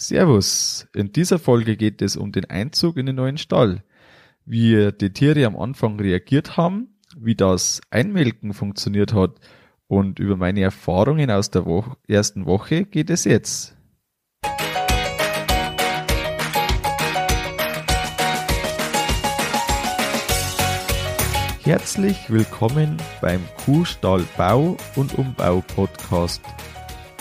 Servus. In dieser Folge geht es um den Einzug in den neuen Stall. Wie die Tiere am Anfang reagiert haben, wie das Einmelken funktioniert hat und über meine Erfahrungen aus der Wo ersten Woche geht es jetzt. Herzlich willkommen beim Kuhstall Bau und Umbau Podcast.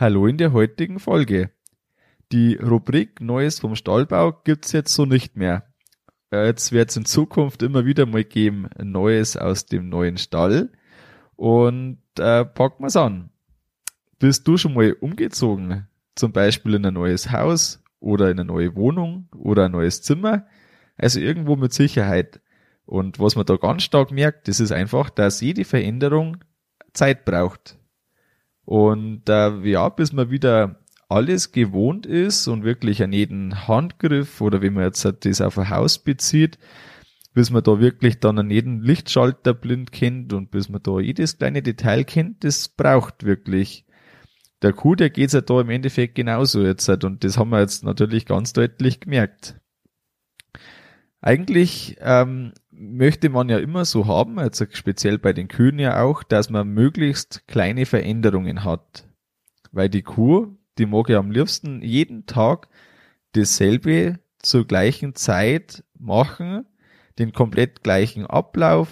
Hallo in der heutigen Folge. Die Rubrik Neues vom Stallbau gibt's jetzt so nicht mehr. Äh, jetzt wird's in Zukunft immer wieder mal geben, Neues aus dem neuen Stall. Und äh, packen wir's an. Bist du schon mal umgezogen? Zum Beispiel in ein neues Haus oder in eine neue Wohnung oder ein neues Zimmer? Also irgendwo mit Sicherheit. Und was man da ganz stark merkt, das ist einfach, dass jede Veränderung Zeit braucht. Und äh, ja, bis man wieder alles gewohnt ist und wirklich an jeden Handgriff oder wenn man jetzt das auf ein Haus bezieht, bis man da wirklich dann an jeden Lichtschalter blind kennt und bis man da jedes kleine Detail kennt, das braucht wirklich. Der Kuh, der geht's ja da im Endeffekt genauso jetzt und das haben wir jetzt natürlich ganz deutlich gemerkt. Eigentlich ähm, möchte man ja immer so haben, also speziell bei den Kühen ja auch, dass man möglichst kleine Veränderungen hat. Weil die Kuh, die mag ja am liebsten jeden Tag dasselbe zur gleichen Zeit machen, den komplett gleichen Ablauf,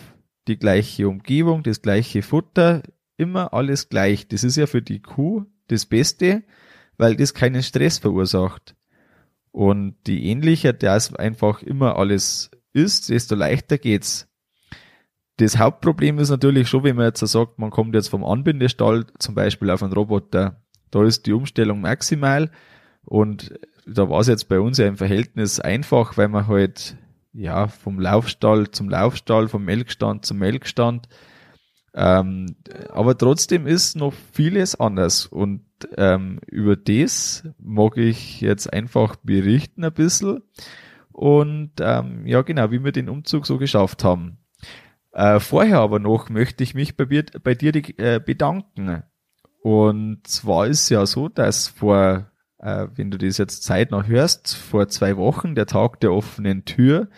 die gleiche Umgebung, das gleiche Futter, immer alles gleich. Das ist ja für die Kuh das Beste, weil das keinen Stress verursacht. Und die ähnlicher das einfach immer alles ist, desto leichter geht's. Das Hauptproblem ist natürlich schon, wenn man jetzt sagt, man kommt jetzt vom Anbindestall zum Beispiel auf einen Roboter. Da ist die Umstellung maximal und da war es jetzt bei uns ja im Verhältnis einfach, weil man halt ja vom Laufstall zum Laufstall, vom Melkstand zum Melkstand. Ähm, aber trotzdem ist noch vieles anders und ähm, über das mag ich jetzt einfach berichten ein bisschen und ähm, ja, genau, wie wir den Umzug so geschafft haben. Äh, vorher aber noch möchte ich mich bei, bei dir äh, bedanken. Und zwar ist ja so, dass vor, äh, wenn du das jetzt Zeit noch hörst, vor zwei Wochen der Tag der offenen Tür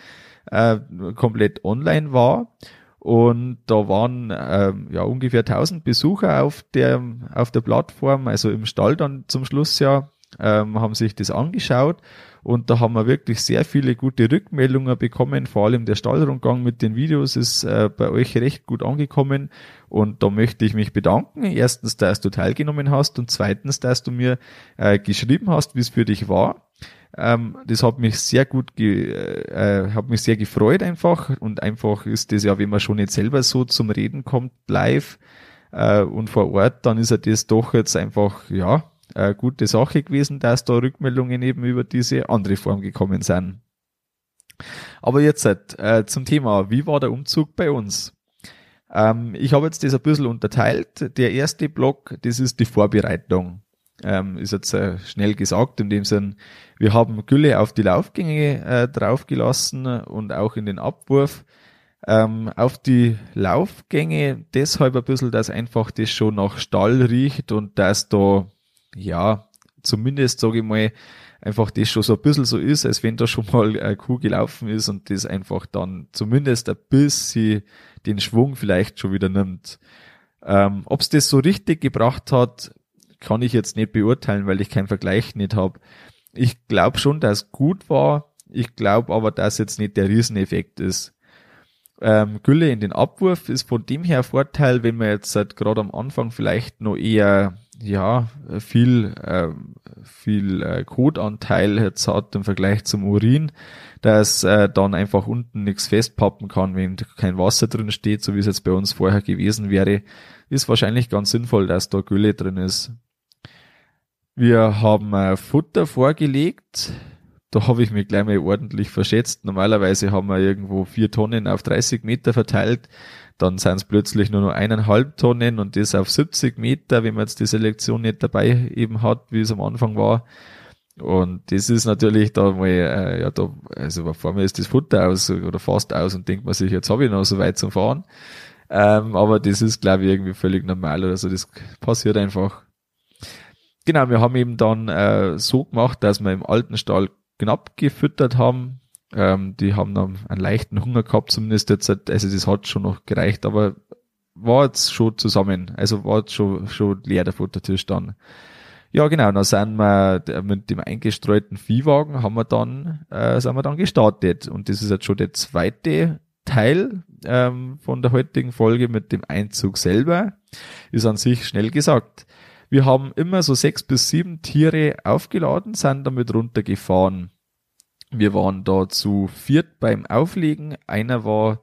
äh, komplett online war. Und da waren äh, ja ungefähr 1000 Besucher auf der auf der Plattform, also im Stall dann zum Schluss ja, ähm, haben sich das angeschaut und da haben wir wirklich sehr viele gute Rückmeldungen bekommen. Vor allem der Stallrundgang mit den Videos ist äh, bei euch recht gut angekommen. Und da möchte ich mich bedanken. Erstens, dass du teilgenommen hast und zweitens, dass du mir äh, geschrieben hast, wie es für dich war. Ähm, das hat mich sehr gut, ge äh, hat mich sehr gefreut einfach. Und einfach ist das ja, wenn man schon nicht selber so zum Reden kommt, live äh, und vor Ort, dann ist ja das doch jetzt einfach, ja, äh, gute Sache gewesen, dass da Rückmeldungen eben über diese andere Form gekommen sind. Aber jetzt äh, zum Thema, wie war der Umzug bei uns? Ähm, ich habe jetzt das ein bisschen unterteilt. Der erste Block, das ist die Vorbereitung. Ähm, ist jetzt äh, schnell gesagt, in dem Sinn, wir haben Gülle auf die Laufgänge äh, draufgelassen und auch in den Abwurf. Ähm, auf die Laufgänge deshalb ein bisschen, dass einfach das schon nach Stall riecht und dass da ja, zumindest sage ich mal, einfach das schon so ein bisschen so ist, als wenn da schon mal eine Kuh gelaufen ist und das einfach dann zumindest ein bisschen den Schwung vielleicht schon wieder nimmt. Ähm, Ob es das so richtig gebracht hat, kann ich jetzt nicht beurteilen, weil ich keinen Vergleich nicht habe. Ich glaube schon, dass es gut war. Ich glaube aber, dass jetzt nicht der Rieseneffekt ist. Ähm, Gülle in den Abwurf ist von dem her Vorteil, wenn man jetzt halt gerade am Anfang vielleicht noch eher ja, viel, äh, viel äh, Kotanteil jetzt hat im Vergleich zum Urin, dass äh, dann einfach unten nichts festpappen kann, wenn kein Wasser drin steht, so wie es jetzt bei uns vorher gewesen wäre, ist wahrscheinlich ganz sinnvoll, dass da Gülle drin ist. Wir haben äh, Futter vorgelegt, da habe ich mich gleich mal ordentlich verschätzt. Normalerweise haben wir irgendwo vier Tonnen auf 30 Meter verteilt. Dann sind es plötzlich nur noch eineinhalb Tonnen und das auf 70 Meter, wenn man jetzt die Selektion nicht dabei eben hat, wie es am Anfang war. Und das ist natürlich da mal, äh, ja, da, also vor mir ist das Futter aus oder fast aus und denkt man sich, jetzt habe ich noch so weit zum Fahren. Ähm, aber das ist, glaube ich, irgendwie völlig normal oder so. Das passiert einfach. Genau, wir haben eben dann äh, so gemacht, dass wir im alten Stall knapp gefüttert haben. Ähm, die haben dann einen leichten Hunger gehabt, zumindest jetzt, also das hat schon noch gereicht, aber war jetzt schon zusammen, also war jetzt schon, schon leer der Futtertisch dann. Ja, genau, dann sind wir mit dem eingestreuten Viehwagen haben wir dann, äh, sind wir dann gestartet. Und das ist jetzt schon der zweite Teil ähm, von der heutigen Folge mit dem Einzug selber. Ist an sich schnell gesagt. Wir haben immer so sechs bis sieben Tiere aufgeladen, sind damit runtergefahren. Wir waren da zu viert beim Auflegen. Einer war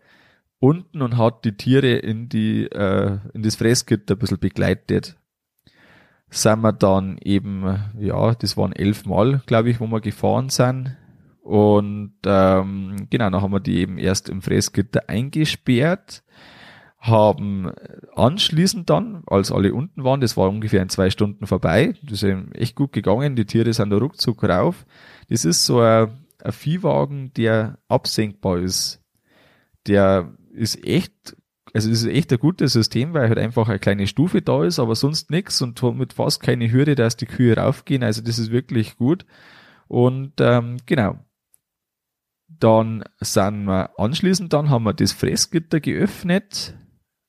unten und hat die Tiere in die äh, in das Fressgitter ein bisschen begleitet sind wir dann eben, ja, das waren elf Mal, glaube ich, wo wir gefahren sind. Und ähm, genau, dann haben wir die eben erst im Fressgitter eingesperrt, haben anschließend dann, als alle unten waren, das war ungefähr in zwei Stunden vorbei, das ist eben echt gut gegangen, die Tiere sind da ruckzuck rauf. Das ist so ein, ein Viehwagen, der absenkbar ist. Der ist echt also ist echt ein gutes System, weil halt einfach eine kleine Stufe da ist, aber sonst nichts und mit fast keine Hürde, dass die Kühe raufgehen. Also das ist wirklich gut. Und ähm, genau. Dann sind wir anschließend, dann haben wir das Fressgitter geöffnet.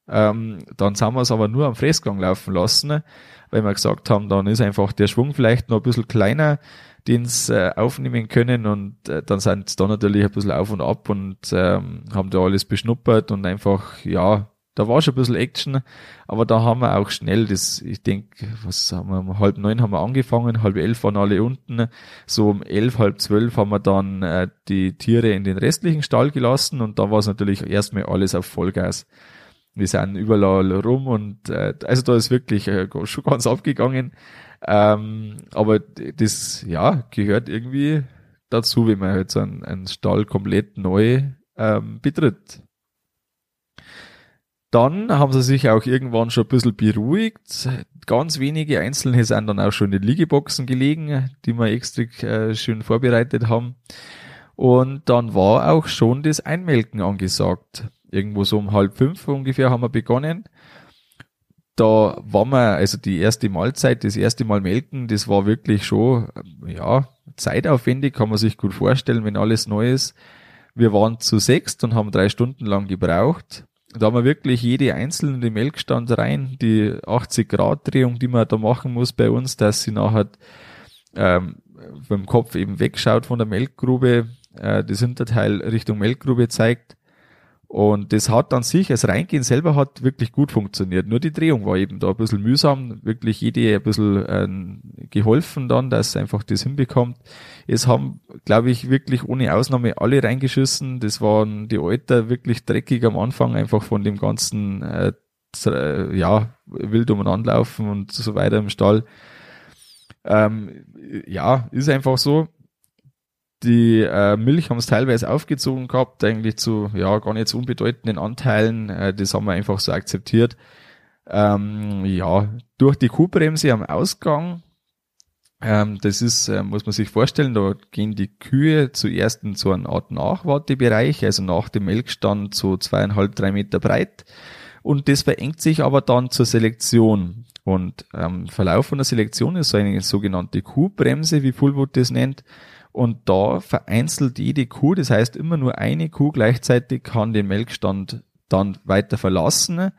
Ähm, dann sind wir es aber nur am Fressgang laufen lassen, weil wir gesagt haben, dann ist einfach der Schwung vielleicht noch ein bisschen kleiner den sie äh, aufnehmen können und äh, dann sind sie da natürlich ein bisschen auf und ab und ähm, haben da alles beschnuppert und einfach, ja, da war schon ein bisschen Action, aber da haben wir auch schnell das, ich denke, was haben wir, um halb neun haben wir angefangen, halb elf waren alle unten, so um elf, halb zwölf haben wir dann äh, die Tiere in den restlichen Stall gelassen und da war es natürlich erstmal alles auf Vollgas. Wir sind überall rum und äh, also da ist wirklich äh, schon ganz abgegangen. Ähm, aber das, ja, gehört irgendwie dazu, wenn man jetzt einen, einen Stall komplett neu ähm, betritt. Dann haben sie sich auch irgendwann schon ein bisschen beruhigt. Ganz wenige Einzelne sind dann auch schon in Liegeboxen gelegen, die wir extra äh, schön vorbereitet haben. Und dann war auch schon das Einmelken angesagt. Irgendwo so um halb fünf ungefähr haben wir begonnen da war man, also die erste Mahlzeit, das erste Mal melken, das war wirklich schon, ja, zeitaufwendig, kann man sich gut vorstellen, wenn alles neu ist. Wir waren zu sechst und haben drei Stunden lang gebraucht. Da haben wir wirklich jede einzelne Melkstand rein, die 80 Grad Drehung, die man da machen muss bei uns, dass sie nachher ähm, beim Kopf eben wegschaut von der Melkgrube, äh, das Hinterteil Richtung Melkgrube zeigt und das hat an sich, das Reingehen selber hat wirklich gut funktioniert. Nur die Drehung war eben da ein bisschen mühsam, wirklich jede ein bisschen äh, geholfen dann, dass einfach das hinbekommt. Es haben, glaube ich, wirklich ohne Ausnahme alle reingeschissen. Das waren die Alter wirklich dreckig am Anfang, einfach von dem ganzen, äh, ja, wild umeinander laufen und so weiter im Stall. Ähm, ja, ist einfach so. Die äh, Milch haben es teilweise aufgezogen gehabt, eigentlich zu ja gar nicht so unbedeutenden Anteilen. Äh, das haben wir einfach so akzeptiert. Ähm, ja, durch die Kuhbremse am Ausgang, ähm, das ist, äh, muss man sich vorstellen, da gehen die Kühe zuerst in so eine Art Nachwartebereich, also nach dem Melkstand so zweieinhalb, drei Meter breit. Und das verengt sich aber dann zur Selektion. Und ähm, Verlauf von der Selektion ist so eine sogenannte Kuhbremse, wie Fullwood das nennt. Und da vereinzelt jede Kuh, das heißt immer nur eine Kuh gleichzeitig kann den Melkstand dann weiter verlassen.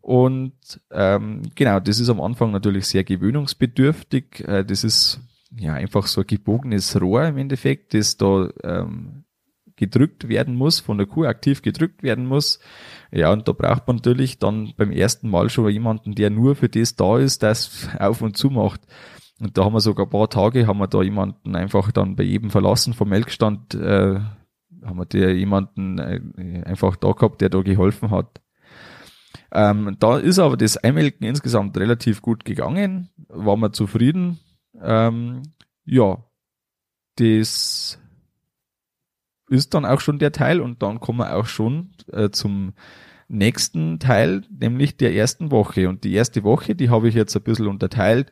Und ähm, genau, das ist am Anfang natürlich sehr gewöhnungsbedürftig. Äh, das ist ja einfach so ein gebogenes Rohr im Endeffekt, das da ähm, gedrückt werden muss, von der Kuh aktiv gedrückt werden muss. Ja, und da braucht man natürlich dann beim ersten Mal schon jemanden, der nur für das da ist, das auf und zu macht. Und da haben wir sogar ein paar Tage, haben wir da jemanden einfach dann bei jedem verlassen vom Melkstand, äh, haben wir da jemanden äh, einfach da gehabt, der da geholfen hat. Ähm, da ist aber das Einmelken insgesamt relativ gut gegangen, waren wir zufrieden. Ähm, ja, das ist dann auch schon der Teil und dann kommen wir auch schon äh, zum nächsten Teil, nämlich der ersten Woche. Und die erste Woche, die habe ich jetzt ein bisschen unterteilt,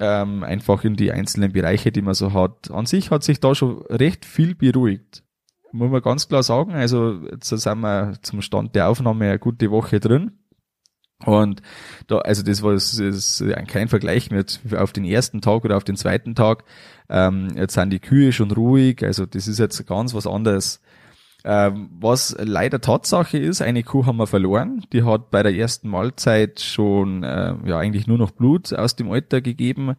ähm, einfach in die einzelnen Bereiche, die man so hat. An sich hat sich da schon recht viel beruhigt. Muss man ganz klar sagen. Also jetzt sind wir zum Stand der Aufnahme eine gute Woche drin. Und da, also das war das ist kein Vergleich mit auf den ersten Tag oder auf den zweiten Tag. Ähm, jetzt sind die Kühe schon ruhig, also das ist jetzt ganz was anderes. Ähm, was leider Tatsache ist, eine Kuh haben wir verloren. Die hat bei der ersten Mahlzeit schon äh, ja eigentlich nur noch Blut aus dem Alter gegeben.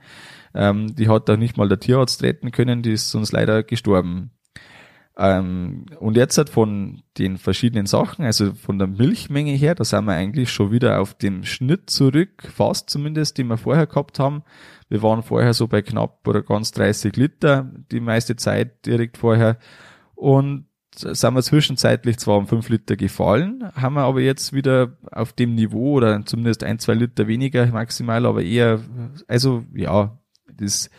Ähm, die hat da nicht mal der Tierarzt retten können, die ist uns leider gestorben. Ähm, und jetzt halt von den verschiedenen Sachen, also von der Milchmenge her, da sind wir eigentlich schon wieder auf dem Schnitt zurück, fast zumindest, den wir vorher gehabt haben. Wir waren vorher so bei knapp oder ganz 30 Liter die meiste Zeit direkt vorher. Und sind wir zwischenzeitlich zwar um 5 Liter gefallen, haben wir aber jetzt wieder auf dem Niveau oder zumindest ein, zwei Liter weniger maximal, aber eher, also ja, das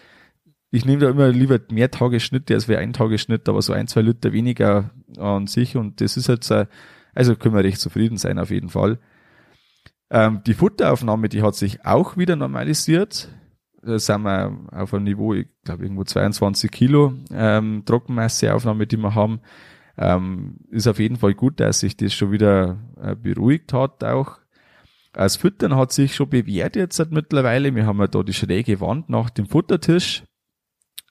ich nehme da immer lieber mehr Tagesschnitte als wie ein Tagesschnitt, aber so ein, zwei Liter weniger an sich und das ist jetzt, äh, also können wir recht zufrieden sein auf jeden Fall. Ähm, die Futteraufnahme, die hat sich auch wieder normalisiert. Da sind wir auf einem Niveau, ich glaube irgendwo 22 Kilo ähm, Trockenmasseaufnahme, die wir haben. Ähm, ist auf jeden Fall gut, dass sich das schon wieder äh, beruhigt hat auch. Das Füttern hat sich schon bewährt jetzt seit mittlerweile. Wir haben ja da die schräge Wand nach dem Futtertisch.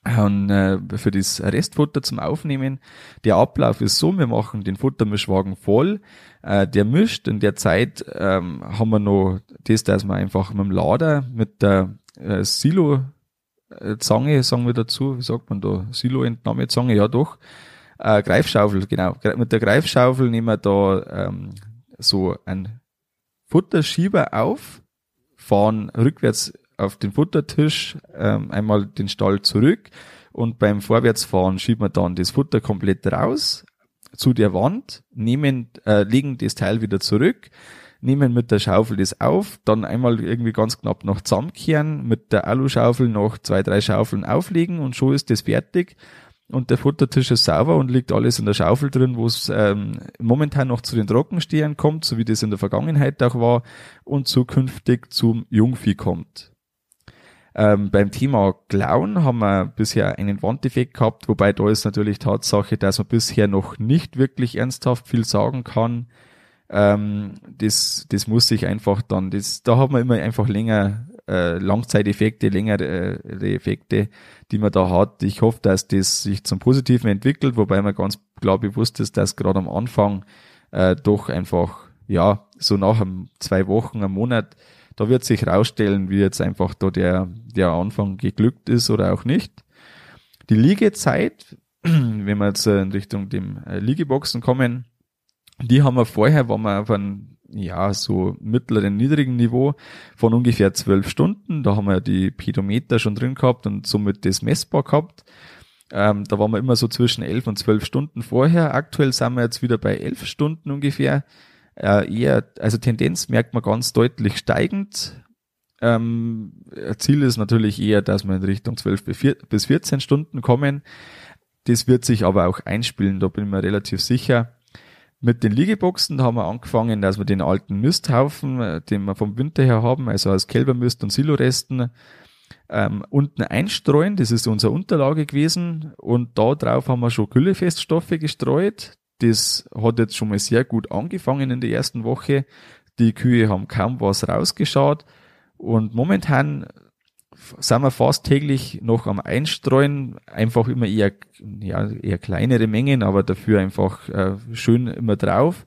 Und, äh, für das Restfutter zum Aufnehmen. Der Ablauf ist so, wir machen den Futtermischwagen voll, äh, der mischt, in der Zeit ähm, haben wir noch das, dass wir einfach mit dem Lader, mit der äh, Silo äh, sagen wir dazu, wie sagt man da, Silo-Entnahmezange, ja doch, äh, Greifschaufel, genau, mit der Greifschaufel nehmen wir da ähm, so ein Futterschieber auf, fahren rückwärts auf den Futtertisch ähm, einmal den Stall zurück und beim Vorwärtsfahren schieben wir dann das Futter komplett raus zu der Wand, nehmen, äh, legen das Teil wieder zurück, nehmen mit der Schaufel das auf, dann einmal irgendwie ganz knapp noch zusammenkehren, mit der Aluschaufel noch zwei, drei Schaufeln auflegen und schon ist das fertig und der Futtertisch ist sauber und liegt alles in der Schaufel drin, wo es ähm, momentan noch zu den Trockenstehern kommt, so wie das in der Vergangenheit auch war und zukünftig zum Jungvieh kommt. Ähm, beim Thema Klauen haben wir bisher einen Wanddefekt gehabt, wobei da ist natürlich Tatsache, dass man bisher noch nicht wirklich ernsthaft viel sagen kann. Ähm, das, das muss sich einfach dann, das, da haben wir immer einfach länger äh, Langzeiteffekte, längere äh, Effekte, die man da hat. Ich hoffe, dass das sich zum Positiven entwickelt, wobei man ganz klar bewusst ist, dass gerade am Anfang äh, doch einfach, ja, so nach zwei Wochen, einem Monat da wird sich rausstellen, wie jetzt einfach da der, der Anfang geglückt ist oder auch nicht. Die Liegezeit, wenn wir jetzt in Richtung dem äh, Liegeboxen kommen, die haben wir vorher, waren wir auf einem, ja, so mittleren, niedrigen Niveau von ungefähr zwölf Stunden. Da haben wir die Pedometer schon drin gehabt und somit das messbar gehabt. Ähm, da waren wir immer so zwischen elf und zwölf Stunden vorher. Aktuell sind wir jetzt wieder bei elf Stunden ungefähr äh, eher, also Tendenz merkt man ganz deutlich steigend. Ähm, Ziel ist natürlich eher, dass wir in Richtung 12 bis 14 Stunden kommen. Das wird sich aber auch einspielen, da bin ich mir relativ sicher. Mit den Liegeboxen haben wir angefangen, dass wir den alten Misthaufen, äh, den wir vom Winter her haben, also aus Kälbermist und Siloresten, ähm, unten einstreuen. Das ist unsere Unterlage gewesen. Und da drauf haben wir schon Güllefeststoffe gestreut. Das hat jetzt schon mal sehr gut angefangen in der ersten Woche. Die Kühe haben kaum was rausgeschaut. Und momentan sind wir fast täglich noch am Einstreuen, einfach immer eher, ja, eher kleinere Mengen, aber dafür einfach äh, schön immer drauf.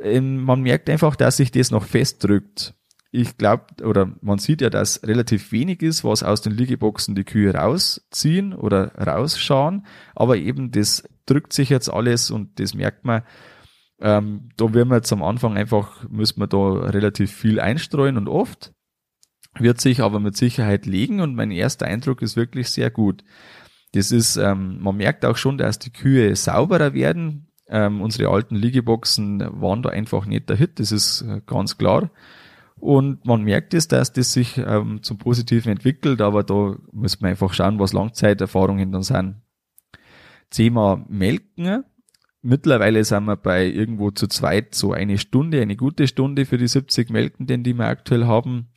Ähm, man merkt einfach, dass sich das noch festdrückt. Ich glaube, oder man sieht ja, dass relativ wenig ist, was aus den Liegeboxen die Kühe rausziehen oder rausschauen, aber eben das drückt sich jetzt alles und das merkt man. Ähm, da werden wir jetzt am Anfang einfach, müssen wir da relativ viel einstreuen und oft. Wird sich aber mit Sicherheit legen und mein erster Eindruck ist wirklich sehr gut. Das ist, ähm, man merkt auch schon, dass die Kühe sauberer werden. Ähm, unsere alten Liegeboxen waren da einfach nicht der Hit, das ist äh, ganz klar. Und man merkt es, dass das sich ähm, zum Positiven entwickelt, aber da muss man einfach schauen, was Langzeiterfahrungen dann sind. zehnmal melken. Mittlerweile sind wir bei irgendwo zu zweit so eine Stunde, eine gute Stunde für die 70 Melkenden, die wir aktuell haben.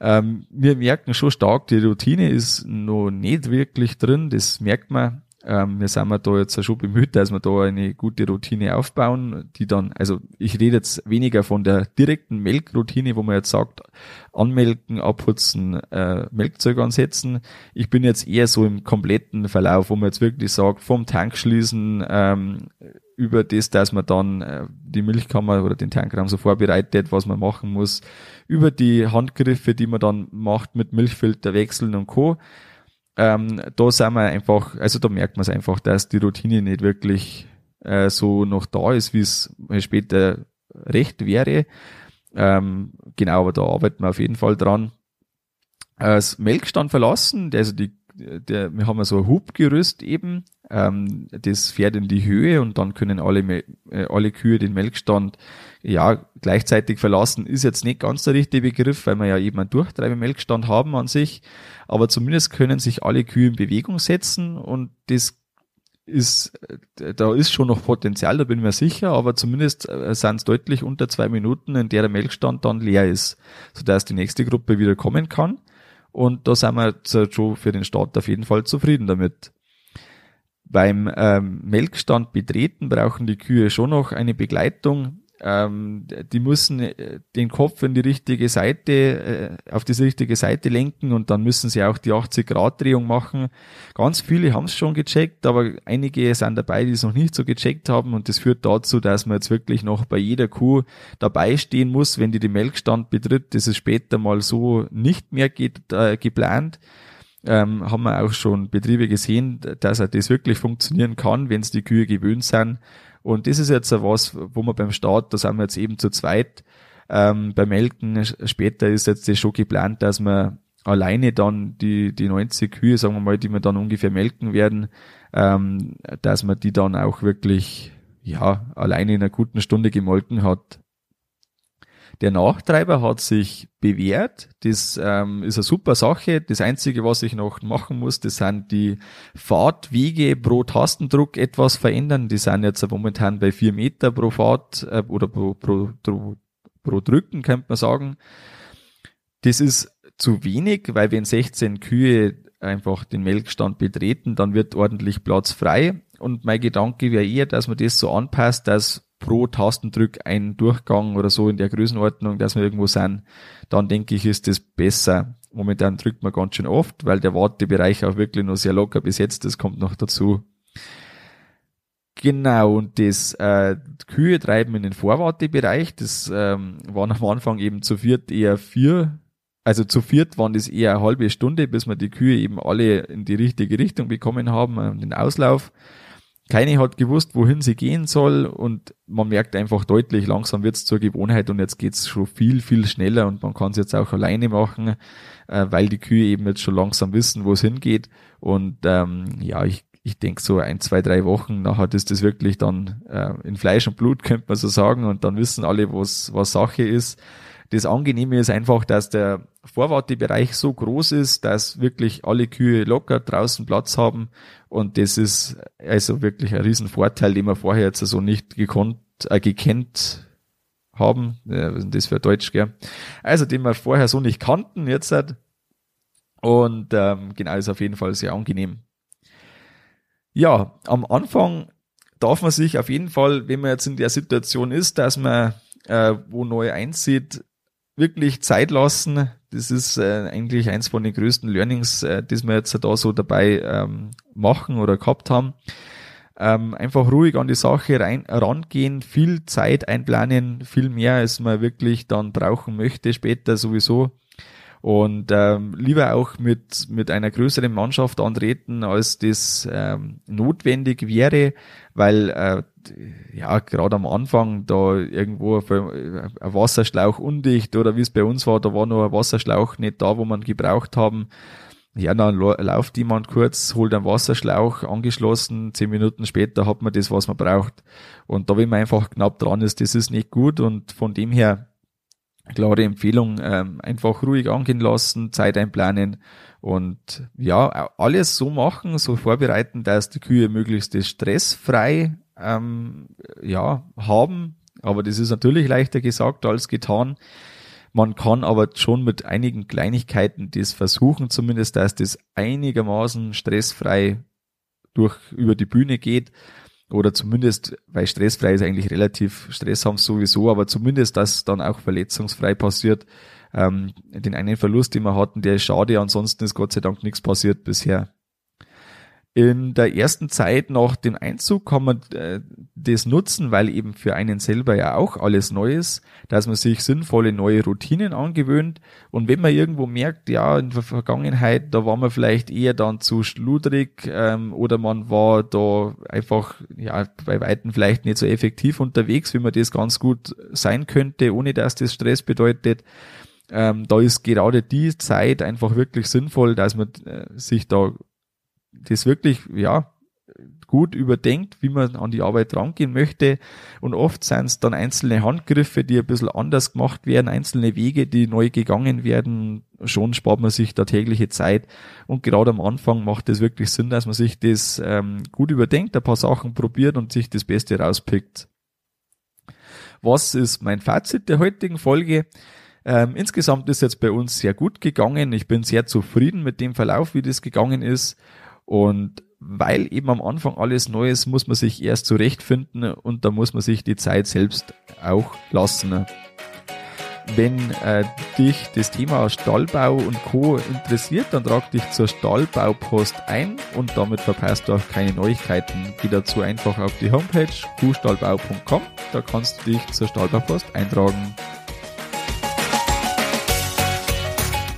Ähm, wir merken schon stark, die Routine ist noch nicht wirklich drin, das merkt man ähm, wir sind da jetzt schon bemüht, dass wir da eine gute Routine aufbauen, die dann, also ich rede jetzt weniger von der direkten Melkroutine, wo man jetzt sagt, anmelken, abputzen, äh, Melkzeug ansetzen. Ich bin jetzt eher so im kompletten Verlauf, wo man jetzt wirklich sagt, vom Tank schließen, ähm, über das, dass man dann äh, die Milchkammer oder den Tankraum so vorbereitet, was man machen muss, über die Handgriffe, die man dann macht mit Milchfilter wechseln und Co ähm, da sind wir einfach, also da merkt man es einfach, dass die Routine nicht wirklich äh, so noch da ist, wie es später recht wäre. Ähm, genau, aber da arbeiten wir auf jeden Fall dran. Äh, das Melkstand verlassen, also die, der, wir haben so ein Hubgerüst eben, ähm, das fährt in die Höhe und dann können alle, äh, alle Kühe den Melkstand ja gleichzeitig verlassen. Ist jetzt nicht ganz der richtige Begriff, weil wir ja eben einen Durchtreibemelkstand haben an sich, aber zumindest können sich alle Kühe in Bewegung setzen und das ist, da ist schon noch Potenzial, da bin ich mir sicher, aber zumindest äh, sind es deutlich unter zwei Minuten, in der der Melkstand dann leer ist, sodass die nächste Gruppe wieder kommen kann. Und da sind wir jetzt schon für den Start auf jeden Fall zufrieden damit. Beim ähm, Melkstand betreten brauchen die Kühe schon noch eine Begleitung. Ähm, die müssen äh, den Kopf in die richtige Seite, äh, auf die richtige Seite lenken und dann müssen sie auch die 80 Grad Drehung machen. Ganz viele haben es schon gecheckt, aber einige sind dabei, die es noch nicht so gecheckt haben und das führt dazu, dass man jetzt wirklich noch bei jeder Kuh dabei stehen muss, wenn die den Melkstand betritt. Das ist später mal so nicht mehr geht, äh, geplant ähm, haben wir auch schon Betriebe gesehen, dass das wirklich funktionieren kann, wenn es die Kühe gewöhnt sind. Und das ist jetzt was, wo wir beim Start, da sind wir jetzt eben zu zweit, ähm, beim Melken, später ist jetzt das schon geplant, dass wir alleine dann die, die 90 Kühe, sagen wir mal, die wir dann ungefähr melken werden, ähm, dass man die dann auch wirklich, ja, alleine in einer guten Stunde gemolken hat. Der Nachtreiber hat sich bewährt. Das ähm, ist eine super Sache. Das Einzige, was ich noch machen muss, das sind die Fahrtwege pro Tastendruck etwas verändern. Die sind jetzt momentan bei vier Meter pro Fahrt äh, oder pro, pro, pro, pro Drücken, könnte man sagen. Das ist zu wenig, weil wenn 16 Kühe einfach den Melkstand betreten, dann wird ordentlich Platz frei. Und mein Gedanke wäre eher, dass man das so anpasst, dass pro Tastendrück ein Durchgang oder so in der Größenordnung, dass wir irgendwo sind, dann denke ich, ist das besser. Momentan drückt man ganz schön oft, weil der Wartebereich auch wirklich noch sehr locker besetzt ist, kommt noch dazu. Genau, und das äh, Kühe treiben in den Vorwartebereich, das ähm, waren am Anfang eben zu viert eher vier, also zu viert waren das eher eine halbe Stunde, bis wir die Kühe eben alle in die richtige Richtung bekommen haben, äh, den Auslauf. Keine hat gewusst, wohin sie gehen soll und man merkt einfach deutlich, langsam wird es zur Gewohnheit und jetzt geht es schon viel, viel schneller und man kann es jetzt auch alleine machen, äh, weil die Kühe eben jetzt schon langsam wissen, wo es hingeht. Und ähm, ja, ich, ich denke so ein, zwei, drei Wochen nachher ist das wirklich dann äh, in Fleisch und Blut, könnte man so sagen, und dann wissen alle, was, was Sache ist. Das Angenehme ist einfach, dass der Vorwartebereich so groß ist, dass wirklich alle Kühe locker draußen Platz haben. Und das ist also wirklich ein Riesenvorteil, den wir vorher jetzt so also nicht gekonnt, äh, gekannt haben. Ja, was ist das für Deutsch, gell? Also, den wir vorher so nicht kannten jetzt. Halt. Und ähm, genau, ist auf jeden Fall sehr angenehm. Ja, am Anfang darf man sich auf jeden Fall, wenn man jetzt in der Situation ist, dass man äh, wo neu einzieht, wirklich Zeit lassen. Das ist äh, eigentlich eins von den größten Learnings, äh, das wir jetzt da so dabei ähm, machen oder gehabt haben. Ähm, einfach ruhig an die Sache rein, rangehen, viel Zeit einplanen, viel mehr, als man wirklich dann brauchen möchte später sowieso und ähm, lieber auch mit mit einer größeren Mannschaft antreten, als das ähm, notwendig wäre, weil äh, ja gerade am Anfang da irgendwo ein Wasserschlauch undicht oder wie es bei uns war, da war noch ein Wasserschlauch nicht da, wo man gebraucht haben. Ja, dann läuft jemand kurz, holt einen Wasserschlauch angeschlossen, zehn Minuten später hat man das, was man braucht. Und da, wenn man einfach knapp dran ist, das ist nicht gut und von dem her klare Empfehlung, ähm, einfach ruhig angehen lassen, Zeit einplanen und ja, alles so machen, so vorbereiten, dass die Kühe möglichst stressfrei ähm, ja, haben. Aber das ist natürlich leichter gesagt als getan. Man kann aber schon mit einigen Kleinigkeiten das versuchen, zumindest, dass das einigermaßen stressfrei durch über die Bühne geht oder zumindest, weil stressfrei ist eigentlich relativ, Stress haben sowieso, aber zumindest, dass dann auch verletzungsfrei passiert. Ähm, den einen Verlust, den wir hatten, der ist schade, ansonsten ist Gott sei Dank nichts passiert bisher. In der ersten Zeit nach dem Einzug kann man äh, das nutzen, weil eben für einen selber ja auch alles neu ist, dass man sich sinnvolle neue Routinen angewöhnt. Und wenn man irgendwo merkt, ja, in der Vergangenheit, da war man vielleicht eher dann zu schludrig ähm, oder man war da einfach ja bei Weitem vielleicht nicht so effektiv unterwegs, wie man das ganz gut sein könnte, ohne dass das Stress bedeutet. Ähm, da ist gerade die Zeit einfach wirklich sinnvoll, dass man äh, sich da das wirklich, ja, gut überdenkt, wie man an die Arbeit rangehen möchte. Und oft sind es dann einzelne Handgriffe, die ein bisschen anders gemacht werden, einzelne Wege, die neu gegangen werden. Schon spart man sich da tägliche Zeit. Und gerade am Anfang macht es wirklich Sinn, dass man sich das ähm, gut überdenkt, ein paar Sachen probiert und sich das Beste rauspickt. Was ist mein Fazit der heutigen Folge? Ähm, insgesamt ist jetzt bei uns sehr gut gegangen. Ich bin sehr zufrieden mit dem Verlauf, wie das gegangen ist. Und weil eben am Anfang alles neu ist, muss man sich erst zurechtfinden und da muss man sich die Zeit selbst auch lassen. Wenn äh, dich das Thema Stallbau und Co. interessiert, dann trag dich zur Stallbaupost ein und damit verpasst du auch keine Neuigkeiten. Geh dazu einfach auf die Homepage kuhstallbau.com, da kannst du dich zur Stallbaupost eintragen.